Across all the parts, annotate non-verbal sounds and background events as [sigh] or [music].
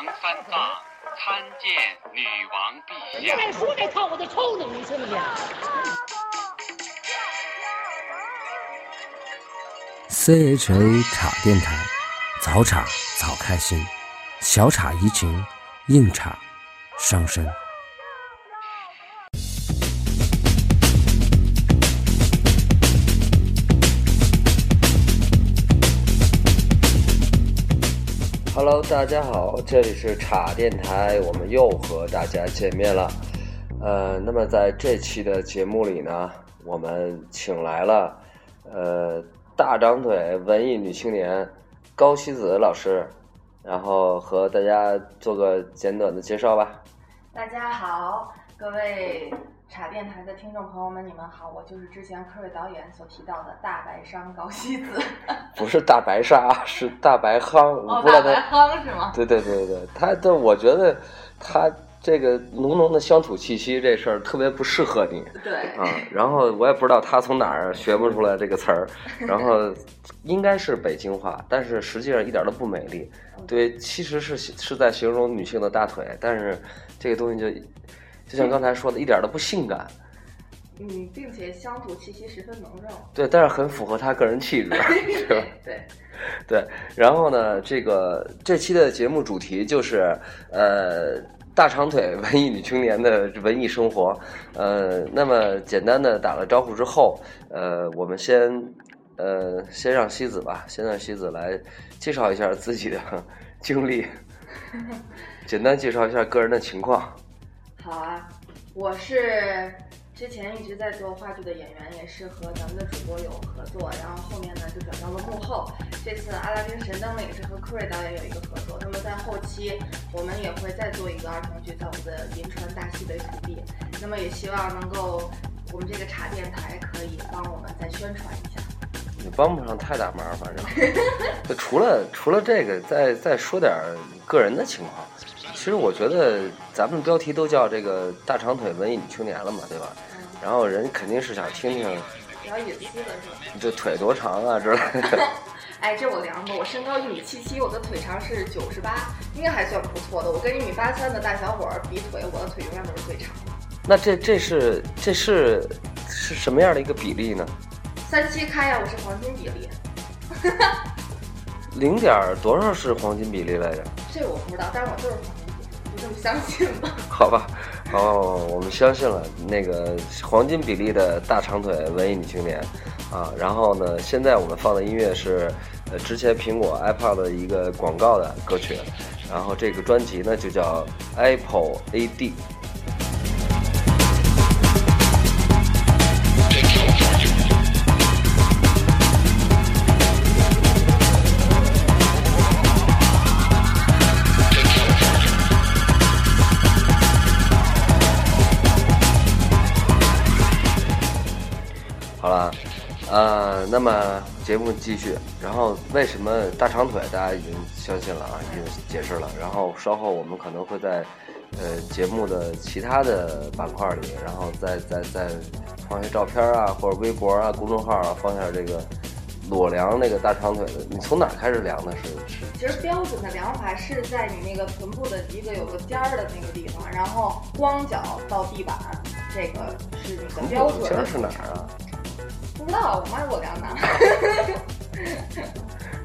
王三藏参见女王陛下。再说这套我就抽你，你信不信？CHA 茶电台，早茶早开心，小茶怡情，硬茶伤身。大家好，这里是茶电台，我们又和大家见面了。呃，那么在这期的节目里呢，我们请来了呃大长腿文艺女青年高希子老师，然后和大家做个简短的介绍吧。大家好，各位茶电台的听众朋友们，你们好，我就是之前科瑞导演所提到的大白商高希子。[laughs] 不是大白鲨，是大白夯，我哦，不知道大白他。夯是吗？对对对对，他的我觉得他这个浓浓的乡土气息这事儿特别不适合你。对，啊，然后我也不知道他从哪儿学不出来这个词儿，[laughs] 然后应该是北京话，但是实际上一点都不美丽。对，其实是是在形容女性的大腿，但是这个东西就就像刚才说的，一点都不性感。嗯，并且乡土气息十分浓重。对，但是很符合他个人气质，[laughs] 是吧？对，对，然后呢，这个这期的节目主题就是呃大长腿文艺女青年的文艺生活。呃，那么简单的打了招呼之后，呃，我们先呃先让西子吧，先让西子来介绍一下自己的经历，[laughs] 简单介绍一下个人的情况。好啊，我是之前一直在做话剧的演员，也是和咱们的主播有合作，然后后面呢就转到了幕后。这次《阿拉丁神灯》呢也是和科瑞导演有一个合作。那么在后期，我们也会再做一个儿童剧，在我们的银川大西北土地。那么也希望能够我们这个茶电台可以帮我们再宣传一下。也帮不上太大忙，反正。[laughs] 就除了除了这个，再再说点个人的情况。其实我觉得咱们标题都叫这个大长腿文艺女青年了嘛，对吧？嗯，然后人肯定是想听听比较隐私的是吧？这腿多长啊之类的。[laughs] 哎，这我量过，我身高一米七七，我的腿长是九十八，应该还算不错的。我跟一米八三的大小伙儿比腿，我的腿永远都是最长的。那这这是这是是什么样的一个比例呢？三七开呀、我是黄金比例，零点多少是黄金比例来着？[laughs] 这我不知道，但是我就是黄金相信吧。[laughs] 好吧，哦，我们相信了那个黄金比例的大长腿文艺女青年啊。然后呢，现在我们放的音乐是呃之前苹果 iPad 的一个广告的歌曲，然后这个专辑呢就叫 Apple AD。那么节目继续。然后为什么大长腿大家已经相信了啊，已经解释了。然后稍后我们可能会在呃节目的其他的板块里，然后再再再放一些照片啊，或者微博啊、公众号啊，放下这个裸量那个大长腿的。你从哪儿开始量的？是是其实标准的量法是在你那个臀部的一个有个尖儿的那个地方，然后光脚到地板，这个是你的标准尖儿是哪儿啊？不知道，我妈给我干的。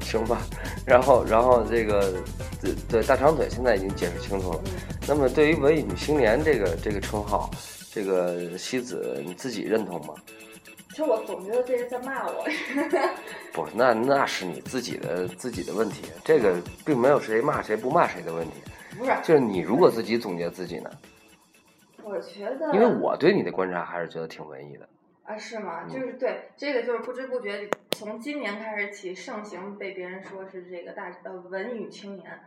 [laughs] 行吧，然后然后这个对对大长腿现在已经解释清楚了。嗯那么对于文艺女青年这个这个称号，这个西子你自己认同吗？其实我总觉得这是在骂我。[laughs] 不，那那是你自己的自己的问题，这个并没有谁骂谁不骂谁的问题。不是，就是你如果自己总结自己呢，我觉得，因为我对你的观察还是觉得挺文艺的。啊，是吗？嗯就是对这个，就是不知不觉从今年开始起盛行，被别人说是这个大呃文艺女青年。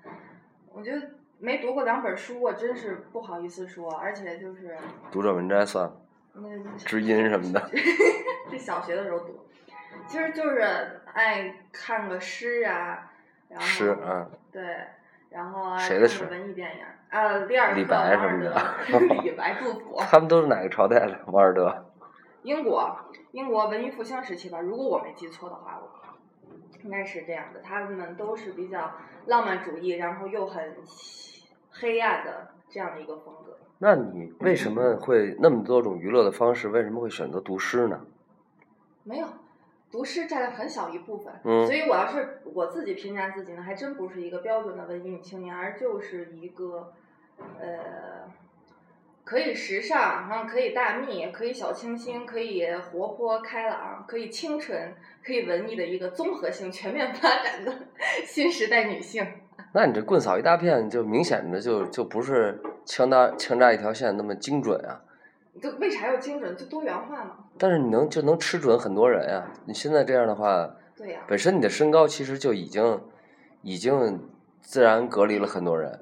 我觉得没读过两本书，我真是不好意思说，而且就是读者文摘算了，那知音什么的。[laughs] 这小学的时候读，其实就是爱看个诗啊，然后诗嗯对，然后啊谁的诗看个文艺电影啊，李尔克、[laughs] 李白王尔什么的德李白、杜甫。他们都是哪个朝代的？王尔德。英国，英国文艺复兴时期吧，如果我没记错的话，我应该是这样的。他们都是比较浪漫主义，然后又很黑暗的这样的一个风格。那你为什么会那么多种娱乐的方式？为什么会选择读诗呢？没有，读诗占了很小一部分，嗯所以我要是我自己评价自己呢，还真不是一个标准的文艺女青年，而就是一个，呃，可以时尚，然后可以大蜜，可以小清新，可以活泼开朗，可以清纯，可以文艺的一个综合性全面发展的 [laughs] 新时代女性。那你这棍扫一大片，就明显的就就不是枪搭枪扎一条线那么精准啊。就为啥要精准？就多元化嘛。但是你能就能吃准很多人呀、你现在这样的话，对呀、本身你的身高其实就已经已经自然隔离了很多人，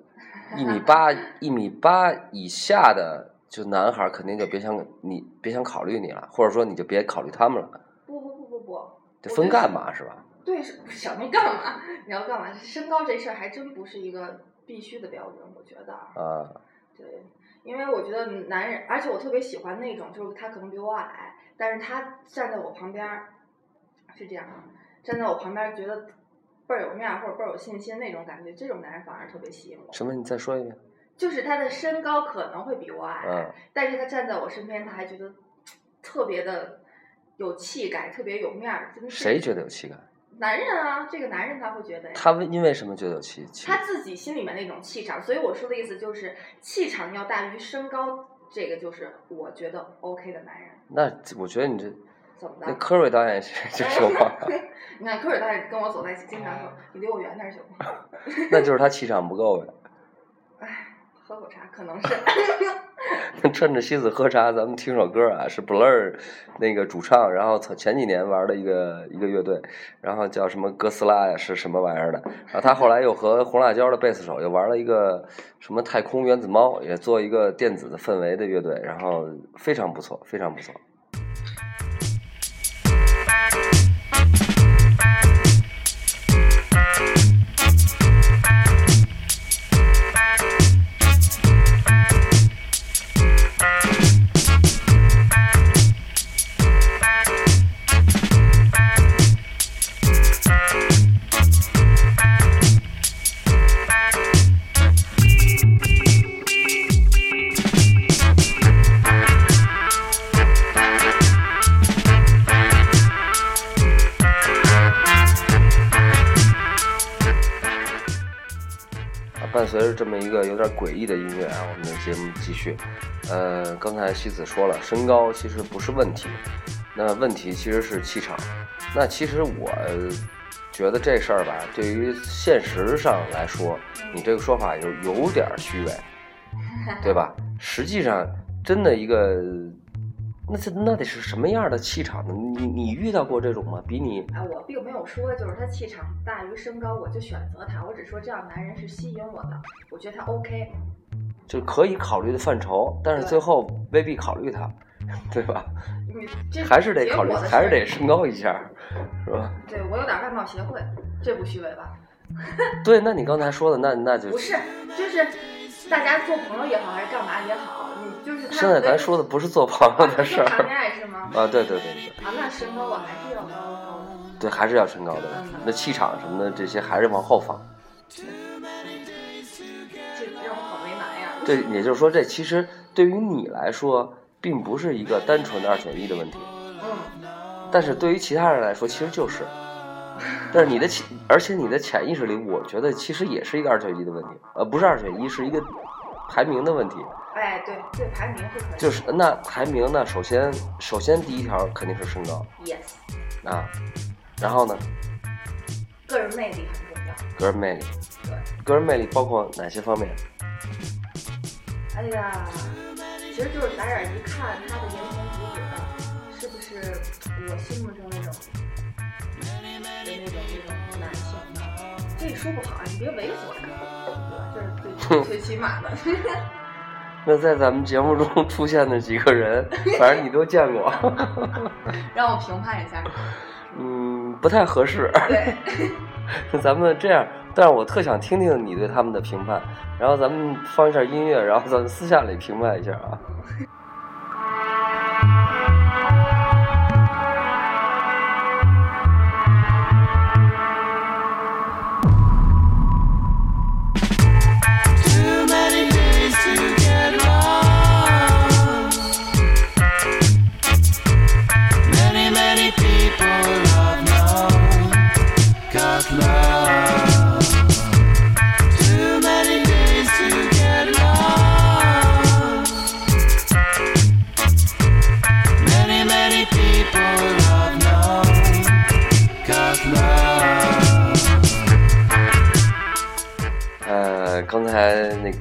一米八一米八以下的就男孩儿肯定就别想你别想考虑你了，或者说你就别考虑他们了，不不不不不，这分干嘛是吧？对，是什么干嘛？你要干嘛？身高这事儿还真不是一个必须的标准，我觉得啊。啊，对，因为我觉得男人，而且我特别喜欢那种，就是他可能比我矮，但是他站在我旁边儿，是这样啊，站在我旁边儿觉得倍儿有面儿或者倍儿有信心那种感觉，这种男人反而特别吸引我。什么？你再说一遍。就是他的身高可能会比我矮，嗯但是他站在我身边，他还觉得特别的有气概，特别有面儿。真是谁觉得有气概？男人啊，这个男人他会觉得呀。他为因为什么觉得有气气？他自己心里面那种气场，所以我说的意思就是气场要大于身高，这个就是我觉得 OK 的男人。那我觉得你这怎么那的？科瑞导演是这情况，[laughs] 你看科瑞导演跟我走在一起，经常说你离我远点行吗？[laughs] 那就是他气场不够呗。哎，喝口茶可能是。[laughs] 趁着西子喝茶，咱们听首歌啊，是 Blur 那个主唱，然后前几年玩的一个一个乐队，然后叫什么哥斯拉呀，是什么玩意儿的？然后他后来又和红辣椒的贝斯手又玩了一个什么太空原子猫，也做一个电子的氛围的乐队，然后非常不错，非常不错。继续。呃，刚才西子说了，身高其实不是问题，那问题其实是气场。那其实我觉得这事儿吧，对于现实上来说，你这个说法有有点虚伪，[laughs] 对吧？实际上，真的一个，那这那得是什么样的气场呢？你你遇到过这种吗？比你啊，我并没有说就是他气场大于身高我就选择他，我只说这样男人是吸引我的，我觉得他 OK。就可以考虑的范畴，但是最后未必考虑它，[laughs] 对吧？你这还是得考虑，还是得升高一下，是吧？对我有点外貌协会，这不虚伪吧？[laughs] 对，那你刚才说的，那那就不是，就是大家做朋友也好，还是干嘛也好，你就是现在咱说的不是做朋友的事儿谈恋爱是吗？啊，对对对对啊，那身高我还是要高高的。对，还是要身高的嗯，那气场什么的这些还是往后放。难呀。对，也就是说，这其实对于你来说，并不是一个单纯的二选一的问题，嗯，但是对于其他人来说，其实就是。但是你的潜，而且你的潜意识里，我觉得其实也是一个二选一的问题，呃，不是二选一，是一个排名的问题。哎，对对，排名是可以。就是那排名呢，首先首先第一条肯定是身高 yes，啊，然后呢，个人魅力很重要。个人魅力，对，个人魅力包括哪些方面？哎呀，其实就是打眼一看他的言行举止的，是不是我心目中那种的那种那种男性呢？这说不好啊，你别猥琐呀，这是最 [laughs] 最起码的。那在咱们节目中出现的几个人，反正你都见过，[laughs] 让我评判一下。嗯，不太合适。[laughs] 对，那 [laughs] 咱们这样，但是我特想听听你对他们的评判，然后咱们放一下音乐，然后咱们私下里评判一下啊。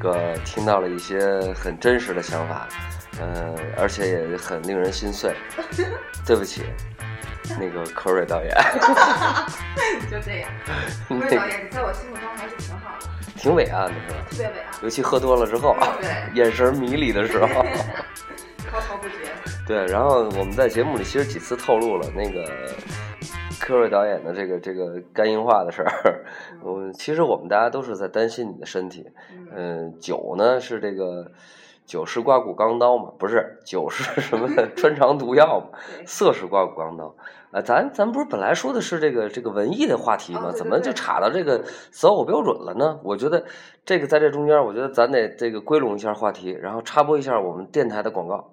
个听到了一些很真实的想法，呃，而且也很令人心碎。对不起，那个柯瑞导演，[laughs] 就这样。[laughs] 柯瑞导个演在我心目中还是挺好的，挺伟岸的是吧？特别伟岸，尤其喝多了之后，对眼神迷离的时候。[laughs] 滔滔不绝。对，然后我们在节目里其实几次透露了那个科瑞导演的这个这个肝硬化的事儿。我其实我们大家都是在担心你的身体。嗯，酒呢是这个酒是刮骨钢刀嘛，不是酒是什么穿肠毒药嘛，色是刮骨钢刀。啊，咱咱不是本来说的是这个这个文艺的话题吗？怎么就对对岔到这个择偶标准了呢？我觉得这个在这中间，我觉得咱得这个归拢一下话题，然后插播一下我们电台的广告。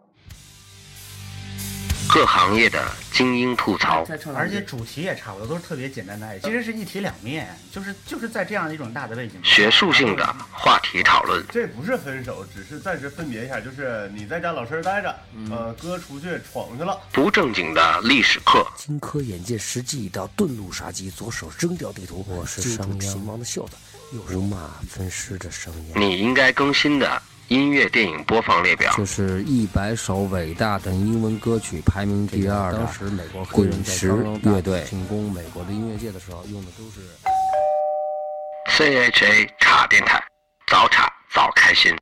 各行业的精英吐槽，而且主题也差不多，都是特别简单的爱情，其实是一体两面，就是就是在这样一种大的背景下，学术性的话题讨论，这不是分手，只是暂时分别一下，就是你在家老实待着，呃，哥出去闯去了。不正经的历史课，荆轲眼见时机已到，遁入杀机，左手扔掉地图，我是商鞅王的袖子，右手马分尸的声音。你应该更新的音乐电影播放列表。就是一百首伟大的英文歌曲，排名第二的。当时美国黑人在滚石乐队进攻美国的音乐界的时候，用的都是。CHA 茶电台，早茶早开心。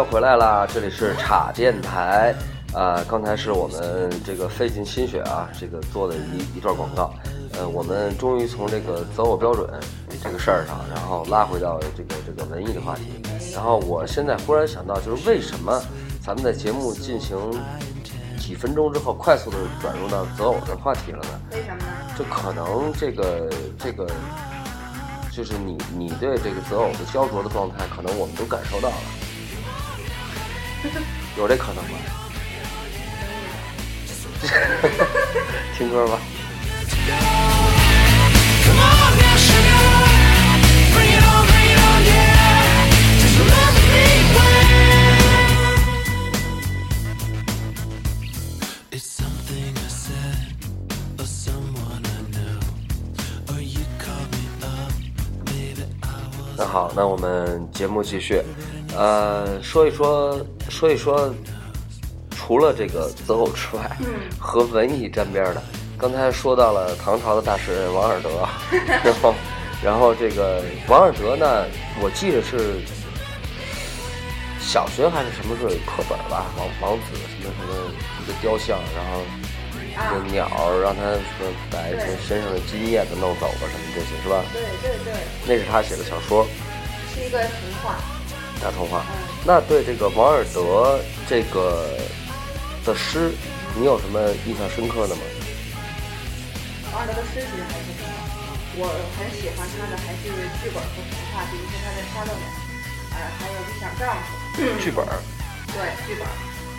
又回来啦！这里是茶电台，啊、刚才是我们这个费尽心血啊，这个做的一一段广告，呃，我们终于从这个择偶标准这个事儿上，然后拉回到这个这个文艺的话题。然后我现在忽然想到，就是为什么咱们在节目进行几分钟之后，快速的转入到择偶的话题了呢？为什么呢？这可能这个这个，就是你你对这个择偶的焦灼的状态，可能我们都感受到了，[laughs] 有这可能吗？[laughs] 听歌吧。那好，那我们节目继续，呃，说一说说一说，除了这个择偶之外，和文艺沾边的，刚才说到了唐朝的大诗人王尔德，[laughs] 然后然后这个王尔德呢，我记得是小学还是什么时候有课本吧，王王子什么什么一个雕像，然后啊这个鸟让他把对身上的金叶子弄走吧，什么这些是吧？对对对，那是他写的小说。是一个童话。大童话。嗯，那对这个王尔德这个的诗，你有什么印象深刻的吗？王尔德的诗其实还是挺好，我很喜欢他的还是剧本和童话，比如说他的《沙漏鸟》，呃，还有《理想丈夫》。剧本儿，对剧本，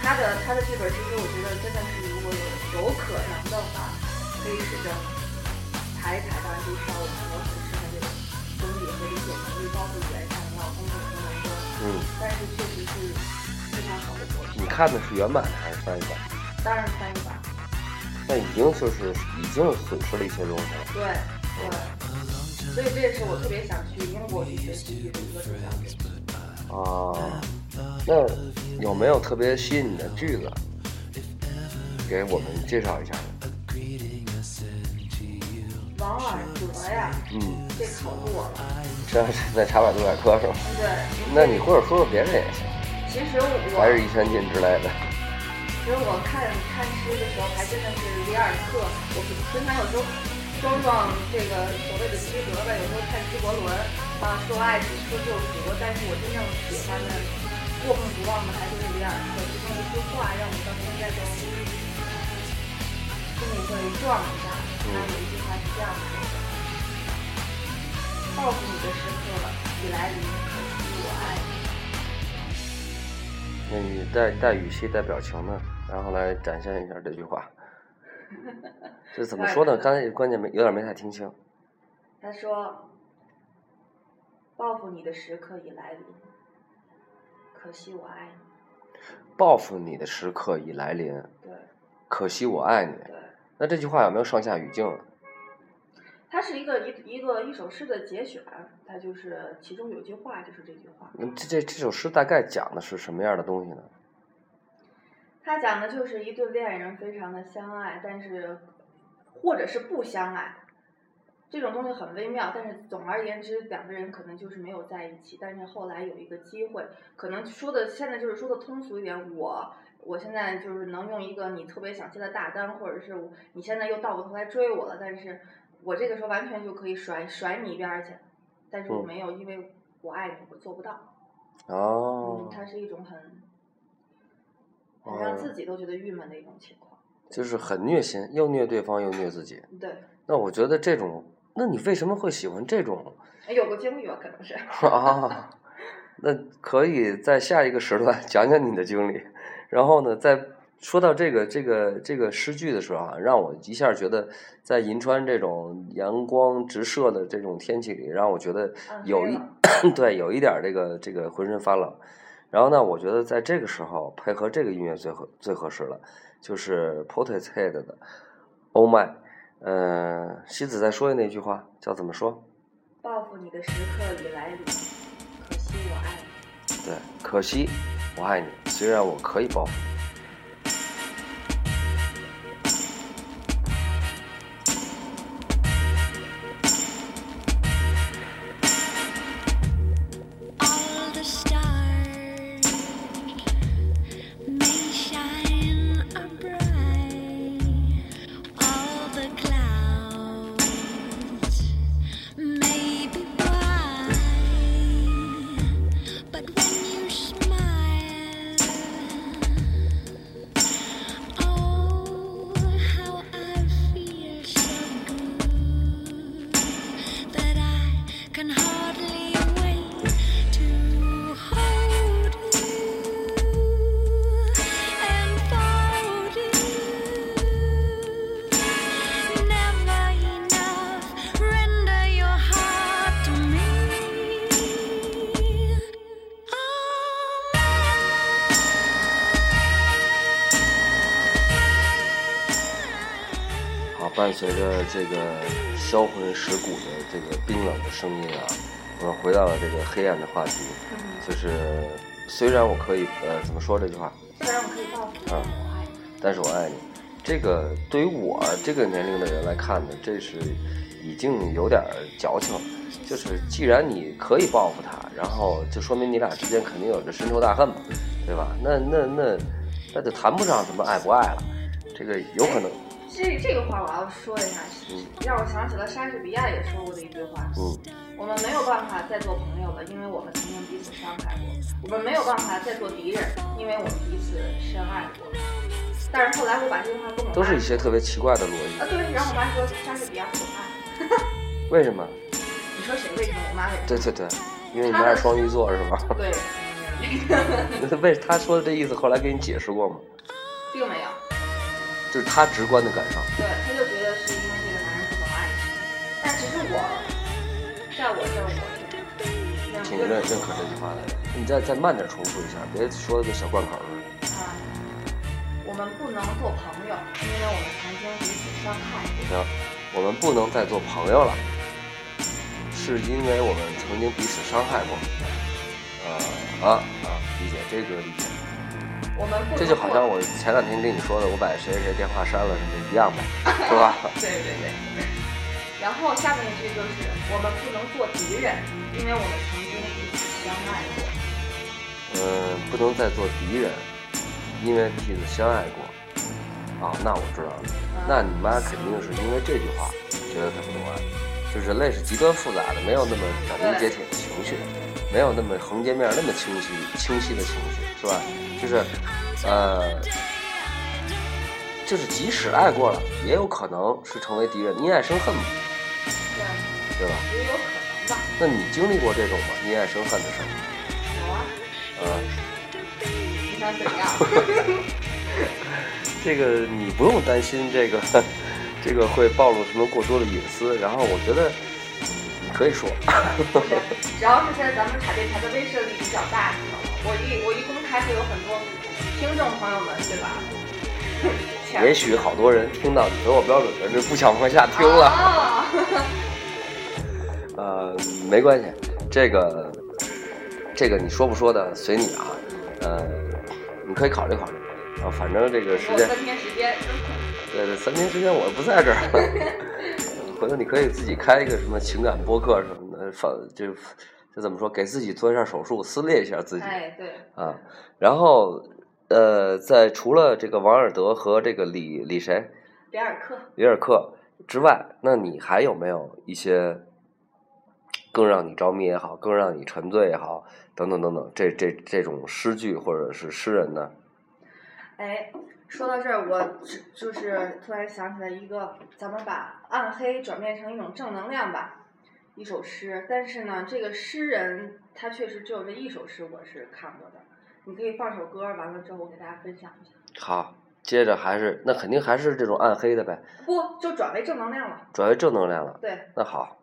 他的他的剧本，其实我觉得真的是，如果有有可能的话，可以试着排一排，当然就需要我很深的这种功底和理解能力，包括语言上要工作和能力，嗯，但是确实是非常好的作品。你看的是原版的还是翻译版？当然是翻译版，那已经就是已经损失了一些东西了。对对，所以这也是我特别想去英国去学习的一个重要原因。哦，那有没有特别吸引你的句子？给我们介绍一下呢？王尔德呀，嗯，这考住我了。这是在茶百度百科是吧？对，那你或者说说别人也行，其实我还是一千进之类的。其实我看看诗的时候，还真的是里尔克。我平常有时候装装这个所谓的居格吧，有时候看纪伯伦啊，说爱情，说救赎，但是我真正喜欢的、过目不忘的还是里尔克。其中一句话让我到现在都心里会撞一下。他有一句样说的：“报复你的时刻了，已来临，可惜我爱你。”那你带带语气、带表情呢，然后来展现一下这句话。[laughs] 这怎么说呢？刚才关键没有点没太听清。他说：“报复你的时刻已来临，可惜我爱你。报复你的时刻已来临，”对可惜我爱你。对，那这句话有没有上下语境啊？它是一个一一个一首诗的节选，它就是其中有句话就是这句话。那这这这首诗大概讲的是什么样的东西呢？它讲的就是一对恋人非常的相爱，但是或者是不相爱，这种东西很微妙。但是总而言之，两个人可能就是没有在一起，但是后来有一个机会，可能说的现在就是说的通俗一点，我我现在就是能用一个你特别想接的大单，或者是你现在又倒过头来追我了，但是我这个时候完全就可以甩甩你一边儿去，但是我嗯没有，因为我爱你，我做不到。哦嗯，，它是一种很很让哦自己都觉得郁闷的一种情况。就是很虐心，又虐对方又虐自己。对，那我觉得这种，那你为什么会喜欢这种有过经历吧，可能是。[laughs] 啊？那可以在下一个时段讲讲你的经历，然后呢，在说到这个这个这个诗句的时候啊，让我一下觉得在银川这种阳光直射的这种天气里，让我觉得嗯有一、[clears throat] 对有一点这个这个浑身发冷。然后呢，我觉得在这个时候配合这个音乐最合最合适了，就是 Portishead 的《Oh My》。呃，西子在说的那句话叫怎么说？报复你的时刻已来临，可惜我爱你。对，可惜我爱你，虽然我可以报复伴随着这个销魂蚀骨的这个冰冷的声音啊，我们回到了这个黑暗的话题，就是虽然我可以呃怎么说这句话，虽然我可以报复你，啊。但是我爱你。这个对于我这个年龄的人来看呢，这是已经有点矫情了。就是既然你可以报复他，然后就说明你俩之间肯定有着深仇大恨嘛，对吧？那那那那就谈不上什么爱不爱了，这个有可能，这这个话我要说一下，嗯让我想起了莎士比亚也说过的一句话：嗯我们没有办法再做朋友了，因为我们曾经彼此伤害过；我们没有办法再做敌人，因为我们彼此深爱过。但是后来我把这句话跟我妈都是一些特别奇怪的逻辑啊，对，然后我妈说莎士比亚是我妈。为什么？你说谁为什么？我妈为什么？对对对，因为你们俩是双鱼座是吧？[laughs] 对，那 [laughs] 为他说的这意思，后来给你解释过吗？并没有。就是他直观的感受。对，他就觉得是因为这个男人不懂爱情，但其实我，在我这儿我是挺认认可这句话的。你再再慢点重复一下，别说的跟小贯口似的。啊，我们不能做朋友，因为我们曾经彼此伤害过。行，我们不能再做朋友了，是因为我们曾经彼此伤害过。呃啊啊，理解这个理解。我们不这就好像我前两天跟你说的，我把谁谁谁电话删了是一样的，[laughs] 是吧？对对对。然后下面一句就是我们不能做敌人，因为我们曾经彼此相爱过。嗯，不能再做敌人，因为彼此相爱过。哦，那我知道了。那你妈肯定是因为这句话觉得她不懂爱。就人类是极端复杂的，没有那么斩钉截铁的情绪，没有那么横截面那么清晰清晰的情绪，是吧？就是，呃，就是即使爱过了，也有可能是成为敌人，因爱生恨嘛，对，吧？也有可能吧。那你经历过这种吗？因爱生恨的事儿？有啊，啊、你想怎样？[laughs] 这个你不用担心这个 [laughs] 这个会暴露什么过多的隐私。然后我觉得你可以说，只要是现在咱们茶电台的威慑力比较大，你知道吗？我一我一公开，就有很多听众朋友们，对吧？[laughs] 也许好多人听到你择偶标准的就不想往下听了。哦 [laughs] 呃，没关系，这个这个你说不说的随你啊，呃，你可以考虑考虑啊，反正这个时间，三天时间，对对，三天时间我不在这儿，[laughs] 回头你可以自己开一个什么情感播客什么的，反就就怎么说，给自己做一下手术，撕裂一下自己哎，对，啊，然后呃，在除了这个王尔德和这个李李谁？里尔克，里尔克之外，那你还有没有一些更让你着迷也好，更让你沉醉也好，等等等等，这这这种诗句或者是诗人呢？哎，说到这儿，我只就是突然想起来一个，咱们把暗黑转变成一种正能量吧，一首诗。但是呢，这个诗人他确实只有这一首诗我是看过的。你可以放首歌，完了之后我给大家分享一下。好，接着还是那肯定还是这种暗黑的呗，不，就转为正能量了。转为正能量了。对，那好，好，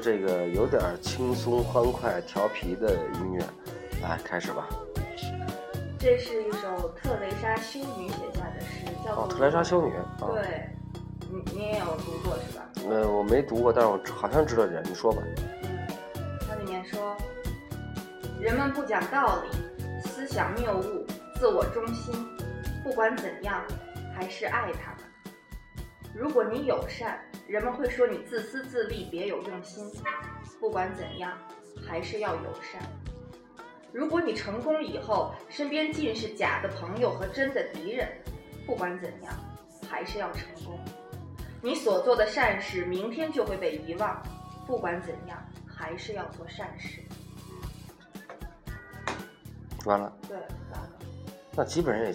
这个有点轻松、欢快、调皮的音乐，来开始吧。这是一首特蕾莎修女写下的诗，叫做哦，特蕾莎修女啊，对，你你也有读过是吧？呃，我没读过，但是我好像知道人，你说吧。它里面说，人们不讲道理，思想谬误，自我中心，不管怎样，还是爱他们。如果你友善，人们会说你自私自利，别有用心。不管怎样，还是要友善。如果你成功以后，身边尽是假的朋友和真的敌人，不管怎样，还是要成功。你所做的善事，明天就会被遗忘。不管怎样，还是要做善事。完了，对，完了。那基本上也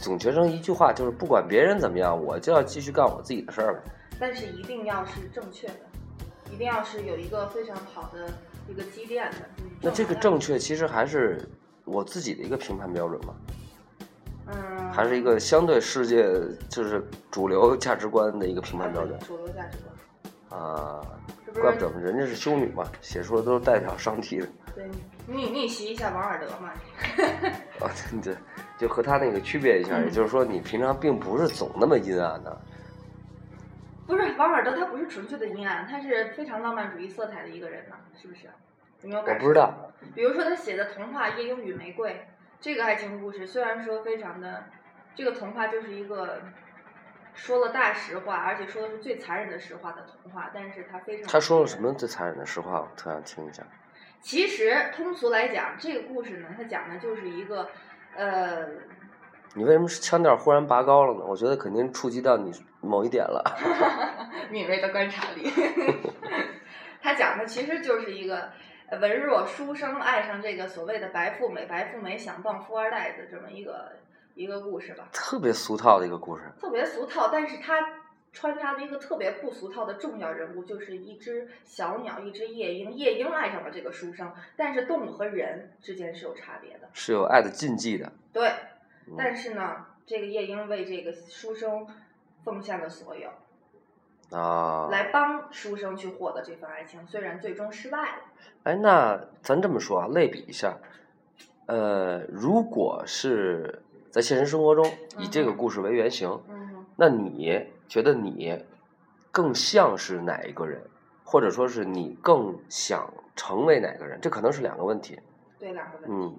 总结成一句话，就是不管别人怎么样，我就要继续干我自己的事儿呗。但是一定要是正确的，一定要是有一个非常好的一个积淀的。嗯那这个正确其实还是我自己的一个评判标准嘛，嗯，还是一个相对世界就是主流价值观的一个评判标准主流价值观。啊。怪不得人家是修女嘛，写出的都是代表上帝的对你逆袭一下王尔德嘛？啊，[laughs] [laughs] 对，就和他那个区别一下，也就是说你平常并不是总那么阴暗的。不是王尔德，他不是纯粹的阴暗，他是非常浪漫主义色彩的一个人呢，是不是？有没有？我不知道，比如说他写的童话《夜莺与玫瑰》这个爱情故事，虽然说非常的，这个童话就是一个说了大实话，而且说的是最残忍的实话的童话，但是他非常他说了什么最残忍的实话？我特想听一下。其实通俗来讲，这个故事呢，它讲的就是一个，呃，你为什么腔调忽然拔高了呢？我觉得肯定触及到你某一点了。[laughs] 敏锐的观察力。[laughs] 他讲的其实就是一个呃文弱书生爱上这个所谓的白富美，白富美想傍富二代的这么一个一个故事吧，特别俗套的一个故事。特别俗套，但是他穿插着一个特别不俗套的重要人物，就是一只小鸟，一只夜莺。夜莺爱上了这个书生，但是动物和人之间是有差别的。是有爱的禁忌的。对，嗯但是呢，这个夜莺为这个书生奉献了所有，啊，来帮书生去获得这份爱情，虽然最终失败了。哎，那咱这么说啊，类比一下，呃，如果是在现实生活中以这个故事为原型，嗯，那你觉得你更像是哪一个人，或者说是你更想成为哪个人？这可能是两个问题。对两个问题，嗯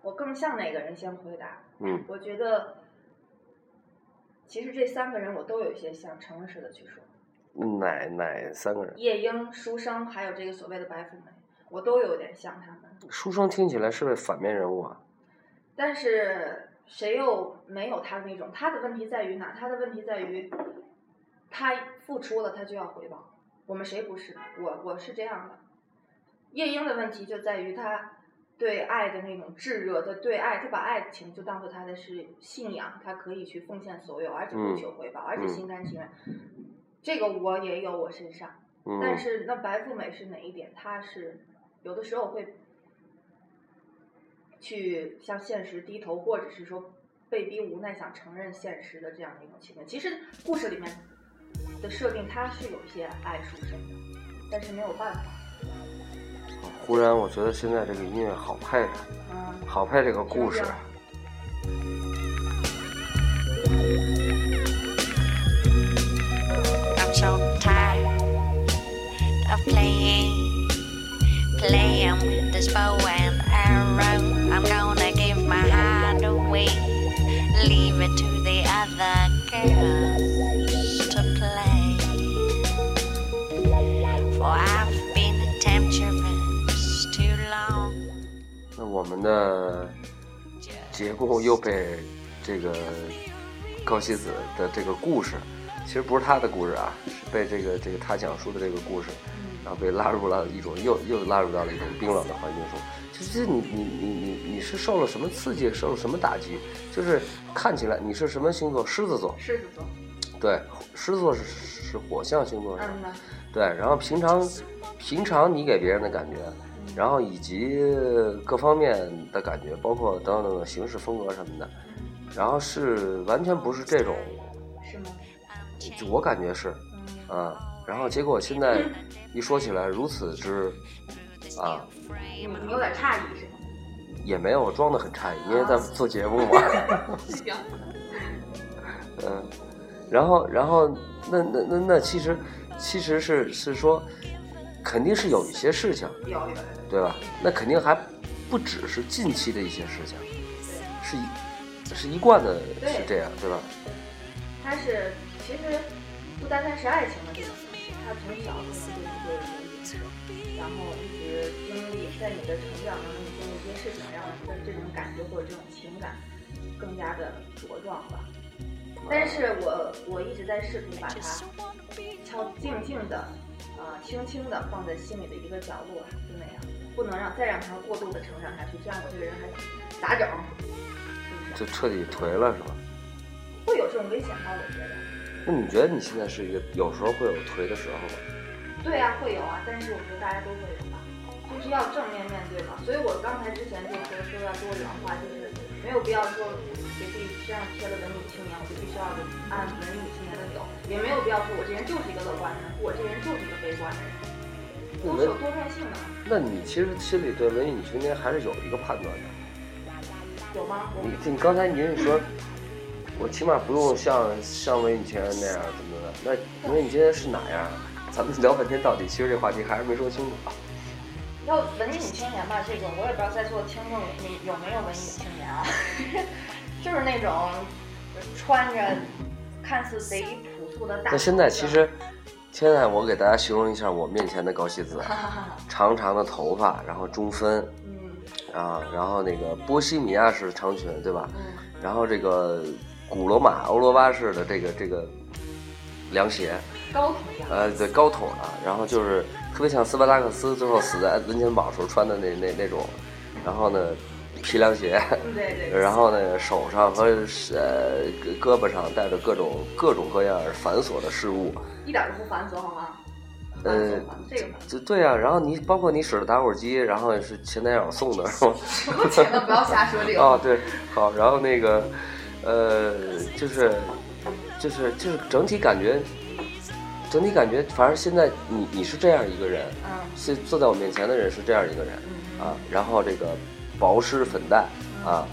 我更像哪个人？先回答。嗯我觉得其实这三个人我都有一些像，诚实的去说。哪哪三个人？夜莺、书生，还有这个所谓的白富美，我都有点像他们。书生听起来是个反面人物啊。但是谁又没有他的那种？他的问题在于哪？他的问题在于，他付出了，他就要回报。我们谁不是？我我是这样的。夜莺的问题就在于他对爱的那种炙热，他对爱，他把爱情就当做他的是信仰，他可以去奉献所有，而且不求回报，而且心甘情愿。这个我也有我身上，嗯，但是那白富美是哪一点？她是有的时候会去向现实低头，或者是说被逼无奈想承认现实的这样的一种情况。其实故事里面的设定，他是有一些爱书生的，但是没有办法。忽然我觉得现在这个音乐好配，嗯，好配这个故事是。这样 I'm so tired of playing, playing with this bow and arrow. I'm gonna give my heart away, leave it to the other girls 们的结构又被这个高希子的这个故事，其实不是他的故事啊，是被这个这个他讲述的这个故事，然后被拉入了一种又又拉入到了一种冰冷的环境中。就是你你你你你是受了什么刺激，受了什么打击？就是看起来你是什么星座？狮子座。狮子座，对，狮子座是是火象星座是对，然后平常平常你给别人的感觉，然后以及各方面的感觉，包括等等等等行事风格什么的，然后是完全不是这种，是吗？就我感觉是嗯，啊，然后结果现在一说起来如此之啊，你你有点诧异是吗？也没有装的很诧异，因为在做节目嘛，[laughs] [laughs] 行，[laughs] 嗯，然后然后那那那那其实其实是是说，肯定是有一些事情。对吧？那肯定还不只是近期的一些事情，是一是一贯的是这样，对吧？他是其实不单单是爱情的这种东西，他从小可能就是会有影射，然后一直经历在你的成长当中经历一些事情，让你的这种感觉或者这种情感更加的茁壮吧。但是我我一直在试图把它悄静静的，呃，轻轻的放在心里的一个角落，就那样，不能让再让他过度的成长下去，这样我这个人还咋整？是不是？就彻底颓了，是吧？会有这种危险吧？我觉得。那你觉得你现在是一个有时候会有颓的时候吗？对啊、会有啊，但是我觉得大家都会有吧，就是要正面面对嘛。所以我刚才之前就说说要多元化，就是没有必要说给自己身上贴了文艺青年，我就必须要按文艺青年的走，也没有必要说我这人就是一个乐观的人，我这人就是一个悲观的人，都是有多面性的，那你其实心里对文艺女青年还是有一个判断的。有吗？你你刚才您是说，我起码不用像像文艺女青年那样怎么的，那文艺女青年是哪样？咱们聊半天到底，其实这话题还是没说清楚啊。要文艺女青年吧，这个我也不知道在座的听众里有没有文艺女青年啊，[laughs] 就是那种穿着看似贼朴素的大。那现在其实，现在我给大家形容一下我面前的高希子，[laughs] 长长的头发，然后中分嗯啊，然后那个波西米亚式长裙，对吧？嗯然后这个古罗马欧罗巴式的这个这个凉鞋，高筒的。呃，对，高筒的，然后就是特别像斯巴达克斯最后死在温泉堡时候穿的那那那种，然后呢，皮凉鞋。然后呢，手上和呃胳膊上带着各种各种各样繁琐的事物，一点都不繁琐好吗？繁呃这个对啊，然后你包括你使的打火机，然后是前男友送的？什么钱都不要瞎说这个。[laughs] 哦，对，好，然后那个，呃，就是，就是，就是整体感觉，整体感觉，反正现在你你是这样一个人，嗯是坐在我面前的人是这样一个人嗯啊，然后这个薄施粉黛啊，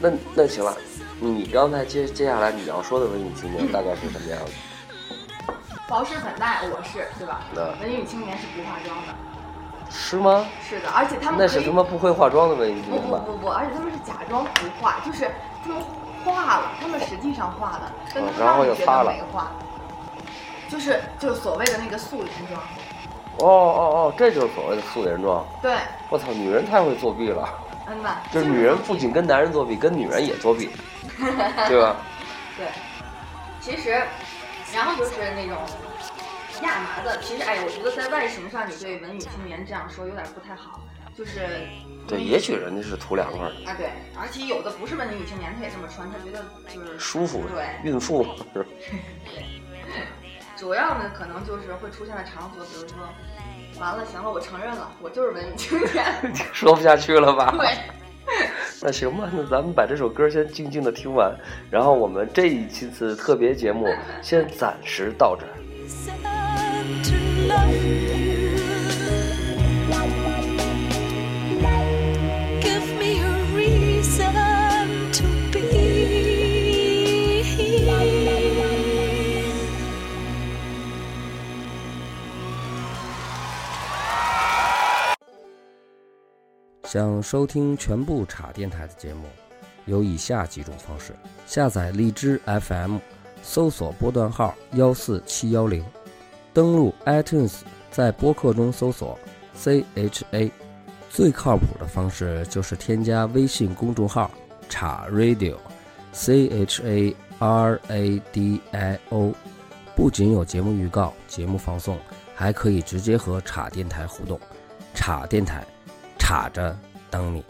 那那行了，你刚才接接下来你要说的文艺青年大概是什么样子？[coughs] 薄施粉黛，我是对吧？那文艺女青年是不化妆的，是吗？是的，而且他们那是他妈不会化妆的文艺青年吧？不不不，而且他们是假装不化，就是他们化了，他们实际上化了，但他们觉又擦了得没化，就是就是所谓的那个素颜妆。哦哦哦，这就是所谓的素颜妆。对，我操，女人太会作弊了，嗯吧，就是女人不仅跟男人作弊，跟女人也作弊，[laughs] 对吧？[laughs] 对，其实，然后就是那种亚麻的，其实哎，我觉得在外形上，你对文艺青年这样说有点不太好，就是对，也许人家是图凉快的，啊对，而且有的不是文艺女青年，她也这么穿，她觉得就是舒服，对，孕妇是吧？[laughs] 主要呢可能就是会出现的场所，比如说，完了，行了，我承认了，我就是文艺青年，[laughs] 说不下去了吧？对。[laughs] 那行吧，那咱们把这首歌先静静的听完，然后我们这一期次特别节目先暂时到这儿。想收听全部茶电台的节目，有以下几种方式：下载荔枝 FM，搜索波段号幺四七幺零，登录 iTunes，在播客中搜索 CHA。最靠谱的方式就是添加微信公众号“茶 Radio”，C H A R A D I O。不仅有节目预告、节目放送，还可以直接和茶电台互动。茶电台。卡着等你。